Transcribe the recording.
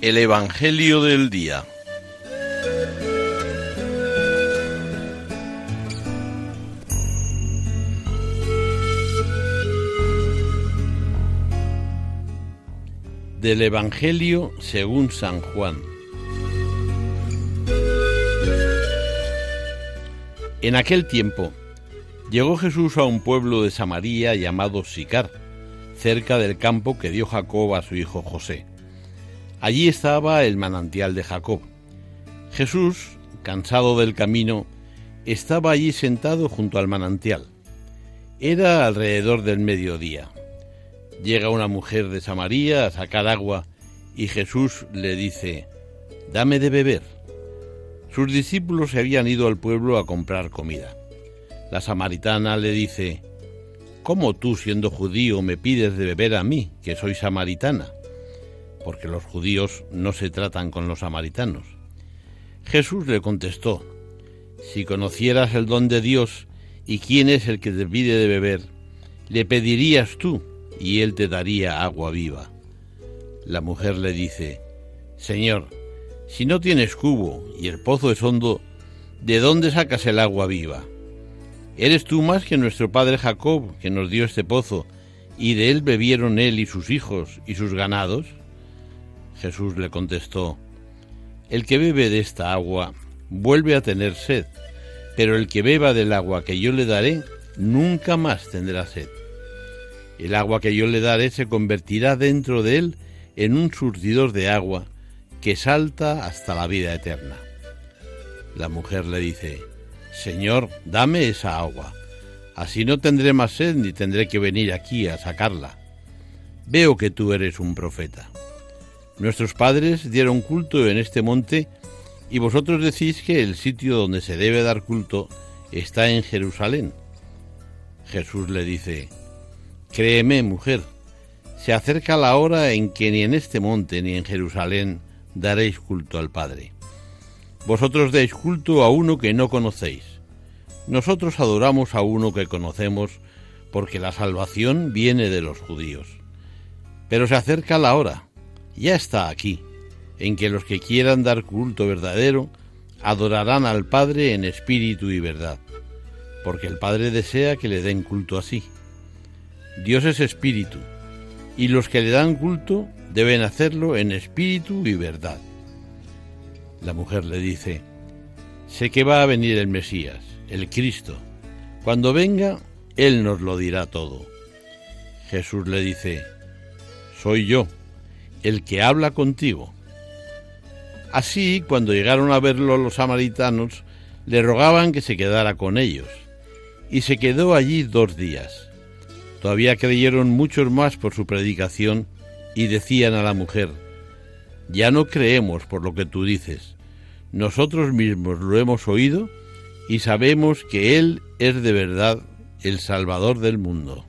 El Evangelio del Día. Del Evangelio según San Juan. En aquel tiempo, llegó Jesús a un pueblo de Samaria llamado Sicar, cerca del campo que dio Jacob a su hijo José. Allí estaba el manantial de Jacob. Jesús, cansado del camino, estaba allí sentado junto al manantial. Era alrededor del mediodía. Llega una mujer de Samaría a sacar agua y Jesús le dice, Dame de beber. Sus discípulos se habían ido al pueblo a comprar comida. La samaritana le dice, ¿Cómo tú, siendo judío, me pides de beber a mí, que soy samaritana? porque los judíos no se tratan con los samaritanos. Jesús le contestó, si conocieras el don de Dios y quién es el que te pide de beber, le pedirías tú y él te daría agua viva. La mujer le dice, Señor, si no tienes cubo y el pozo es hondo, ¿de dónde sacas el agua viva? ¿Eres tú más que nuestro padre Jacob, que nos dio este pozo, y de él bebieron él y sus hijos y sus ganados? Jesús le contestó, El que bebe de esta agua vuelve a tener sed, pero el que beba del agua que yo le daré nunca más tendrá sed. El agua que yo le daré se convertirá dentro de él en un surtidor de agua que salta hasta la vida eterna. La mujer le dice, Señor, dame esa agua, así no tendré más sed ni tendré que venir aquí a sacarla. Veo que tú eres un profeta. Nuestros padres dieron culto en este monte y vosotros decís que el sitio donde se debe dar culto está en Jerusalén. Jesús le dice, Créeme, mujer, se acerca la hora en que ni en este monte ni en Jerusalén daréis culto al Padre. Vosotros deis culto a uno que no conocéis. Nosotros adoramos a uno que conocemos porque la salvación viene de los judíos. Pero se acerca la hora ya está aquí, en que los que quieran dar culto verdadero adorarán al Padre en espíritu y verdad, porque el Padre desea que le den culto así. Dios es espíritu, y los que le dan culto deben hacerlo en espíritu y verdad. La mujer le dice, sé que va a venir el Mesías, el Cristo. Cuando venga, Él nos lo dirá todo. Jesús le dice, soy yo el que habla contigo. Así, cuando llegaron a verlo los samaritanos, le rogaban que se quedara con ellos, y se quedó allí dos días. Todavía creyeron muchos más por su predicación y decían a la mujer, ya no creemos por lo que tú dices, nosotros mismos lo hemos oído y sabemos que Él es de verdad el Salvador del mundo.